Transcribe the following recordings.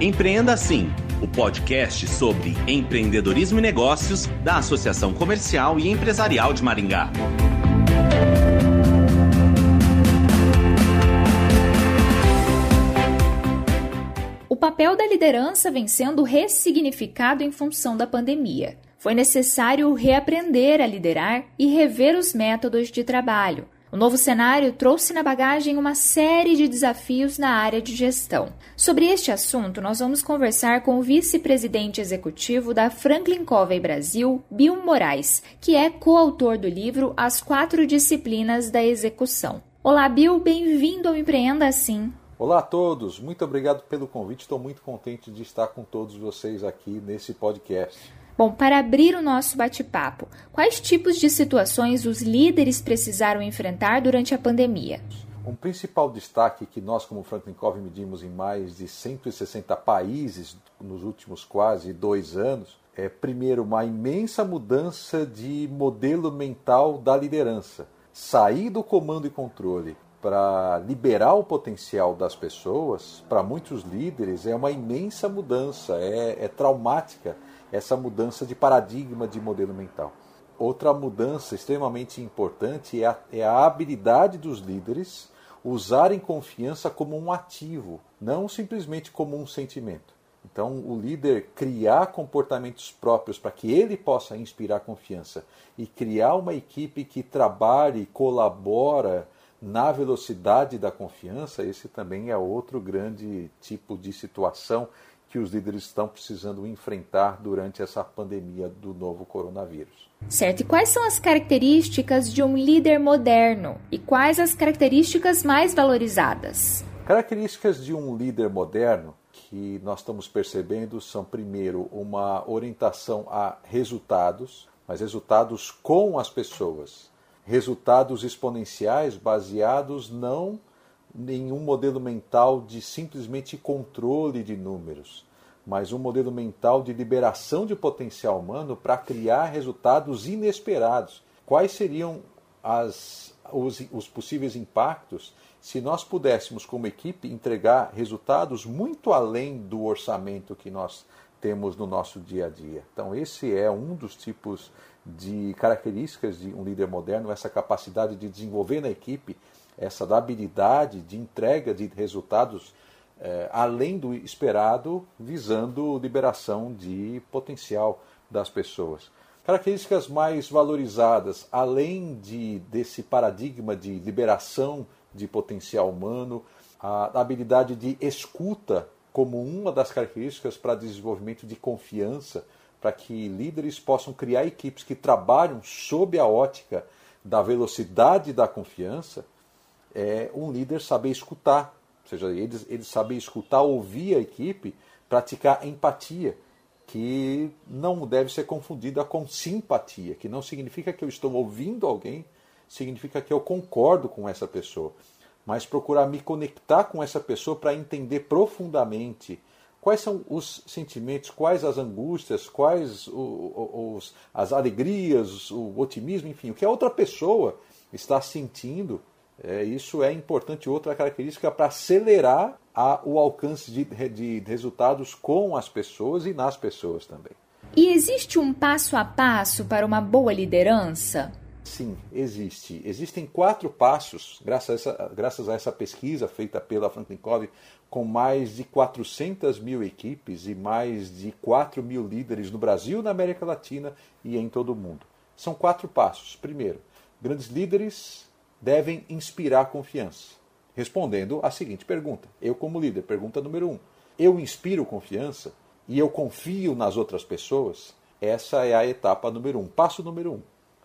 Empreenda Assim, o podcast sobre empreendedorismo e negócios da Associação Comercial e Empresarial de Maringá. O papel da liderança vem sendo ressignificado em função da pandemia. Foi necessário reaprender a liderar e rever os métodos de trabalho o novo cenário trouxe na bagagem uma série de desafios na área de gestão. Sobre este assunto, nós vamos conversar com o vice-presidente executivo da Franklin Covey Brasil, Bill Moraes, que é coautor do livro As Quatro Disciplinas da Execução. Olá, Bill, bem-vindo ao Empreenda Assim. Olá a todos, muito obrigado pelo convite. Estou muito contente de estar com todos vocês aqui nesse podcast. Bom, para abrir o nosso bate-papo, quais tipos de situações os líderes precisaram enfrentar durante a pandemia? Um principal destaque que nós, como Franklin Covey, medimos em mais de 160 países nos últimos quase dois anos, é, primeiro, uma imensa mudança de modelo mental da liderança. Sair do comando e controle para liberar o potencial das pessoas, para muitos líderes, é uma imensa mudança, é, é traumática essa mudança de paradigma de modelo mental. Outra mudança extremamente importante é a, é a habilidade dos líderes usarem confiança como um ativo, não simplesmente como um sentimento. Então, o líder criar comportamentos próprios para que ele possa inspirar confiança e criar uma equipe que trabalhe e colabora na velocidade da confiança, esse também é outro grande tipo de situação que os líderes estão precisando enfrentar durante essa pandemia do novo coronavírus. Certo. E quais são as características de um líder moderno e quais as características mais valorizadas? Características de um líder moderno que nós estamos percebendo são, primeiro, uma orientação a resultados, mas resultados com as pessoas. Resultados exponenciais baseados não nenhum modelo mental de simplesmente controle de números, mas um modelo mental de liberação de potencial humano para criar resultados inesperados. Quais seriam as, os, os possíveis impactos se nós pudéssemos, como equipe, entregar resultados muito além do orçamento que nós temos no nosso dia a dia? Então, esse é um dos tipos de características de um líder moderno, essa capacidade de desenvolver na equipe essa habilidade de entrega de resultados é, além do esperado, visando liberação de potencial das pessoas. Características mais valorizadas, além de, desse paradigma de liberação de potencial humano, a habilidade de escuta como uma das características para desenvolvimento de confiança, para que líderes possam criar equipes que trabalham sob a ótica da velocidade da confiança é um líder saber escutar, ou seja, ele, ele saber escutar, ouvir a equipe, praticar empatia, que não deve ser confundida com simpatia, que não significa que eu estou ouvindo alguém, significa que eu concordo com essa pessoa, mas procurar me conectar com essa pessoa para entender profundamente quais são os sentimentos, quais as angústias, quais os, as alegrias, o otimismo, enfim, o que a outra pessoa está sentindo é, isso é importante, outra característica para acelerar a, o alcance de, de resultados com as pessoas e nas pessoas também. E existe um passo a passo para uma boa liderança? Sim, existe. Existem quatro passos, graças a essa, graças a essa pesquisa feita pela Franklin Covey, com mais de 400 mil equipes e mais de 4 mil líderes no Brasil, na América Latina e em todo o mundo. São quatro passos. Primeiro, grandes líderes devem inspirar confiança? Respondendo à seguinte pergunta: eu, como líder, pergunta número um, eu inspiro confiança e eu confio nas outras pessoas? Essa é a etapa número um, passo número um.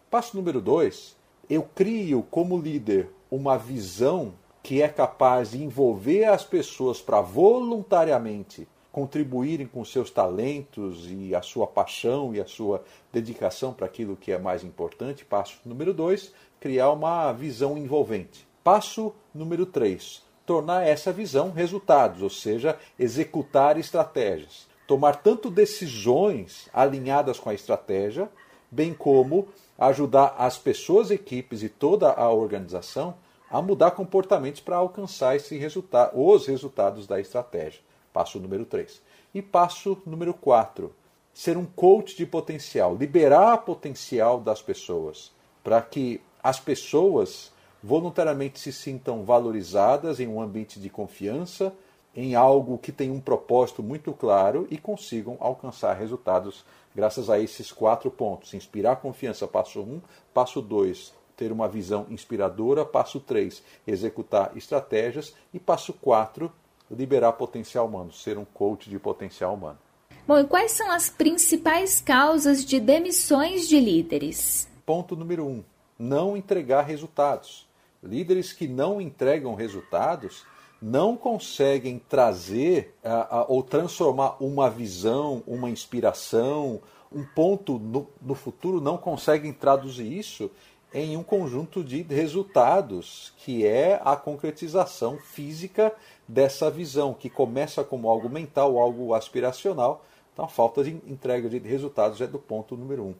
Passo número dois, eu crio como líder uma visão que é capaz de envolver as pessoas para voluntariamente contribuírem com seus talentos e a sua paixão e a sua dedicação para aquilo que é mais importante. Passo número dois, criar uma visão envolvente. Passo número 3, tornar essa visão resultados, ou seja, executar estratégias. Tomar tanto decisões alinhadas com a estratégia, bem como ajudar as pessoas, equipes e toda a organização a mudar comportamentos para alcançar esse resultado, os resultados da estratégia. Passo número 3. E passo número 4, ser um coach de potencial, liberar potencial das pessoas, para que as pessoas voluntariamente se sintam valorizadas em um ambiente de confiança, em algo que tem um propósito muito claro e consigam alcançar resultados graças a esses quatro pontos. Inspirar confiança, passo 1. Um, passo 2, ter uma visão inspiradora. Passo 3, executar estratégias. E passo 4, liberar potencial humano, ser um coach de potencial humano. Bom, e quais são as principais causas de demissões de líderes? Ponto número 1, um, não entregar resultados. Líderes que não entregam resultados não conseguem trazer uh, uh, ou transformar uma visão, uma inspiração, um ponto no, no futuro, não conseguem traduzir isso em um conjunto de resultados, que é a concretização física dessa visão, que começa como algo mental, algo aspiracional. Então, a falta de entrega de resultados é do ponto número um.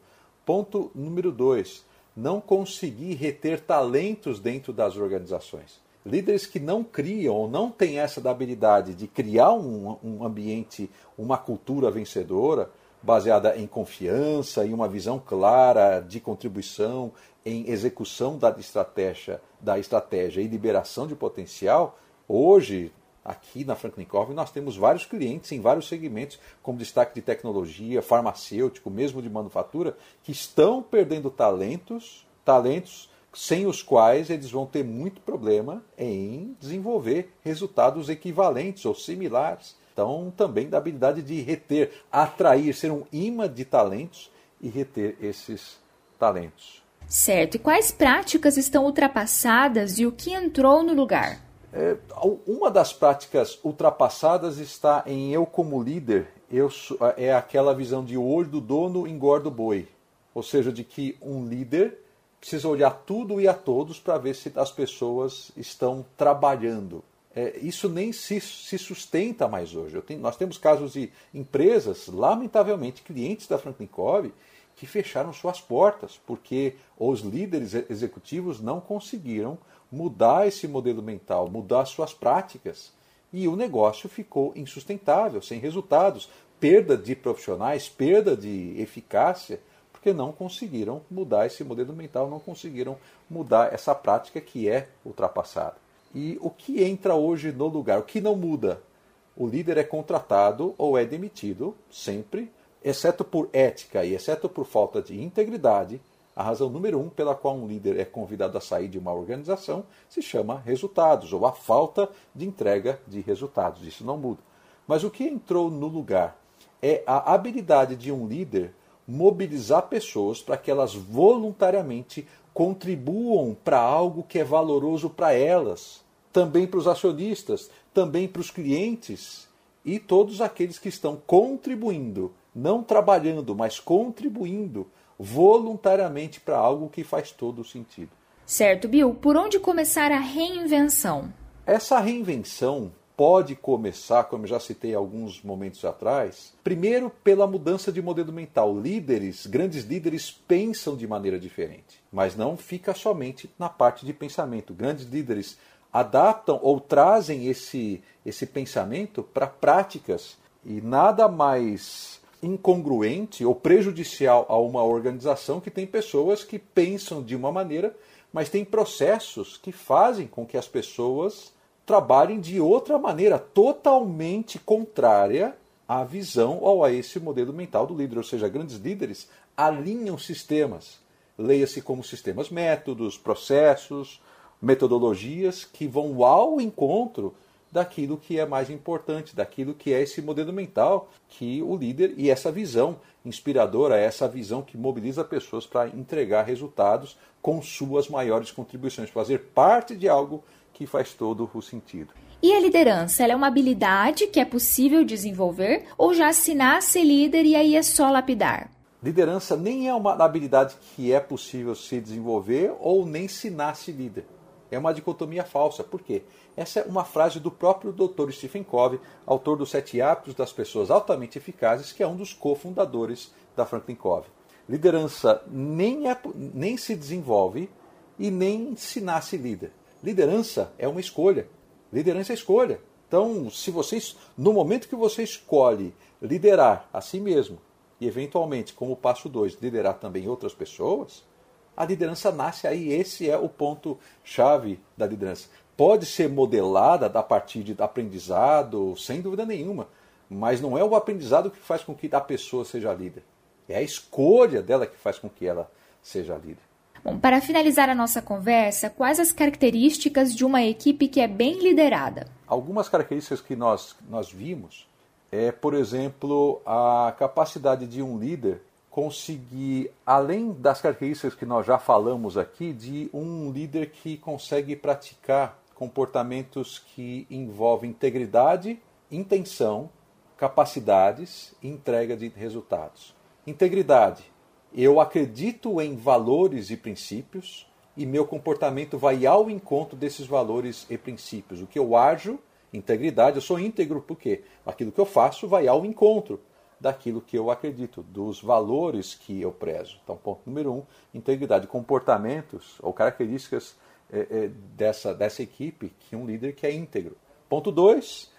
Ponto número dois: não conseguir reter talentos dentro das organizações. Líderes que não criam ou não têm essa habilidade de criar um, um ambiente, uma cultura vencedora, baseada em confiança, em uma visão clara de contribuição, em execução da estratégia, da estratégia e liberação de potencial, hoje, aqui na Franklin Covey, nós temos vários clientes em vários segmentos, como destaque de tecnologia, farmacêutico, mesmo de manufatura, que estão perdendo talentos, talentos sem os quais eles vão ter muito problema em desenvolver resultados equivalentes ou similares. Então, também da habilidade de reter, atrair, ser um imã de talentos e reter esses talentos. Certo. E quais práticas estão ultrapassadas e o que entrou no lugar? É, uma das práticas ultrapassadas está em eu como líder, eu é aquela visão de o olho do dono engorda o boi. Ou seja, de que um líder precisa olhar tudo e a todos para ver se as pessoas estão trabalhando. É, isso nem se, se, sustenta mais hoje. Tenho, nós temos casos de empresas, lamentavelmente, clientes da Franklin Covey, que fecharam suas portas, porque os líderes executivos não conseguiram mudar esse modelo mental, mudar suas práticas. E o negócio ficou insustentável, sem resultados, perda de profissionais, perda de eficácia, porque não conseguiram mudar esse modelo mental, não conseguiram mudar essa prática que é ultrapassada. E o que entra hoje no lugar? O que não muda? O líder é contratado ou é demitido sempre exceto por ética e exceto por falta de integridade, a razão número um pela qual um líder é convidado a sair de uma organização se chama resultados, ou a falta de entrega de resultados. Isso não muda. Mas o que entrou no lugar é a habilidade de um líder mobilizar pessoas para que elas voluntariamente contribuam para algo que é valoroso para elas, também para os acionistas, também para os clientes e todos aqueles que estão contribuindo não trabalhando, mas contribuindo voluntariamente para algo que faz todo o sentido. Certo, Bill. Por onde começar a reinvenção? Essa reinvenção pode começar, como eu já citei alguns momentos atrás, primeiro pela mudança de modelo mental. Líderes, grandes líderes pensam de maneira diferente, mas não fica somente na parte de pensamento. Grandes líderes adaptam ou trazem esse, esse pensamento para práticas e nada mais incongruente ou prejudicial a uma organização que tem pessoas que pensam de uma maneira, mas tem processos que fazem com que as pessoas trabalhem de outra maneira, totalmente contrária à visão ou a esse modelo mental do líder. Ou seja, grandes líderes alinham sistemas. Leia-se como sistemas, métodos, processos, metodologias que vão ao encontro daquilo que é mais importante, daquilo que é esse modelo mental que o líder e essa visão inspiradora, essa visão que mobiliza pessoas para entregar resultados com suas maiores contribuições, fazer parte de algo que faz todo o sentido. E a liderança, ela é uma habilidade que é possível desenvolver ou já se nasce líder e aí é só lapidar? Liderança nem é uma habilidade que é possível se desenvolver ou nem se nasce líder. É uma dicotomia falsa. Por quê? Essa é uma frase do próprio Dr. Stephen Covey, autor dos Sete Hábitos das Pessoas Altamente Eficazes, que é um dos cofundadores da Franklin Covey. Liderança nem, é, nem se desenvolve e nem se nasce líder. Liderança é uma escolha. Liderança é escolha. Então, se vocês, no momento que você escolhe liderar a si mesmo e eventualmente, como passo 2, liderar também outras pessoas, a liderança nasce aí. Esse é o ponto chave da liderança. Pode ser modelada a partir de aprendizado, sem dúvida nenhuma, mas não é o aprendizado que faz com que a pessoa seja líder. É a escolha dela que faz com que ela seja líder. Bom, para finalizar a nossa conversa, quais as características de uma equipe que é bem liderada? Algumas características que nós, nós vimos é, por exemplo, a capacidade de um líder conseguir, além das características que nós já falamos aqui, de um líder que consegue praticar comportamentos que envolvem integridade, intenção, capacidades e entrega de resultados. Integridade eu acredito em valores e princípios e meu comportamento vai ao encontro desses valores e princípios. O que eu ajo, integridade, eu sou íntegro porque aquilo que eu faço vai ao encontro daquilo que eu acredito, dos valores que eu prezo. Então, ponto número um, integridade, comportamentos ou características é, é, dessa, dessa equipe que um líder que é íntegro. Ponto dois,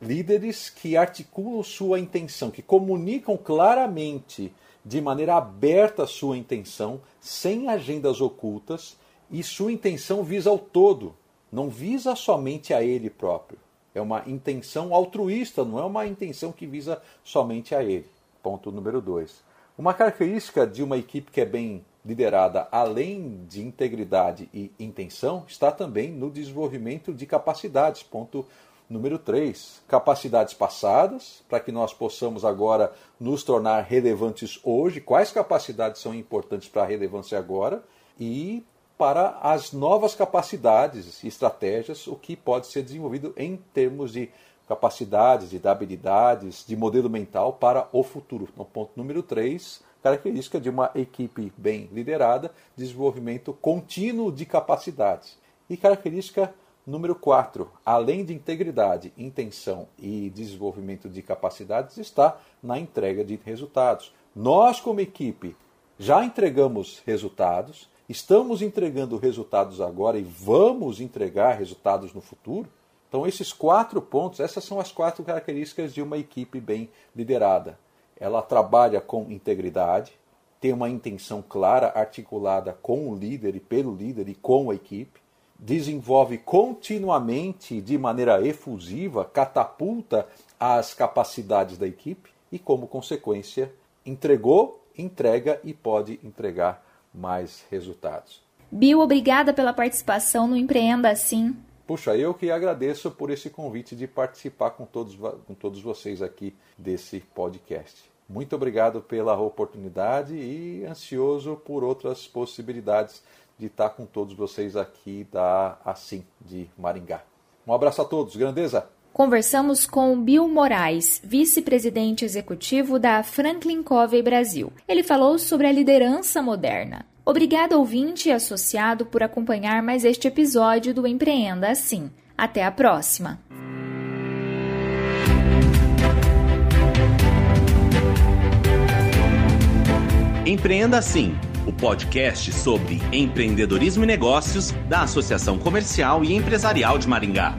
líderes que articulam sua intenção, que comunicam claramente de maneira aberta sua intenção, sem agendas ocultas, e sua intenção visa ao todo, não visa somente a ele próprio. É uma intenção altruísta, não é uma intenção que visa somente a ele. Ponto número dois. Uma característica de uma equipe que é bem liderada, além de integridade e intenção, está também no desenvolvimento de capacidades. Ponto Número 3, capacidades passadas, para que nós possamos agora nos tornar relevantes hoje. Quais capacidades são importantes para a relevância agora? E para as novas capacidades e estratégias, o que pode ser desenvolvido em termos de capacidades, de habilidades, de modelo mental para o futuro. No ponto número 3, característica de uma equipe bem liderada, desenvolvimento contínuo de capacidades. E característica Número 4, além de integridade, intenção e desenvolvimento de capacidades, está na entrega de resultados. Nós, como equipe, já entregamos resultados, estamos entregando resultados agora e vamos entregar resultados no futuro. Então, esses quatro pontos, essas são as quatro características de uma equipe bem liderada. Ela trabalha com integridade, tem uma intenção clara, articulada com o líder e pelo líder e com a equipe desenvolve continuamente, de maneira efusiva, catapulta as capacidades da equipe e, como consequência, entregou, entrega e pode entregar mais resultados. Bill, obrigada pela participação no Empreenda Assim. Puxa, eu que agradeço por esse convite de participar com todos, com todos vocês aqui desse podcast. Muito obrigado pela oportunidade e ansioso por outras possibilidades de estar com todos vocês aqui da Assim de Maringá. Um abraço a todos, grandeza! Conversamos com Bill Moraes, vice-presidente executivo da Franklin Covey Brasil. Ele falou sobre a liderança moderna. Obrigado, ouvinte e associado, por acompanhar mais este episódio do Empreenda Assim. Até a próxima! Empreenda Assim o podcast sobre empreendedorismo e negócios da Associação Comercial e Empresarial de Maringá.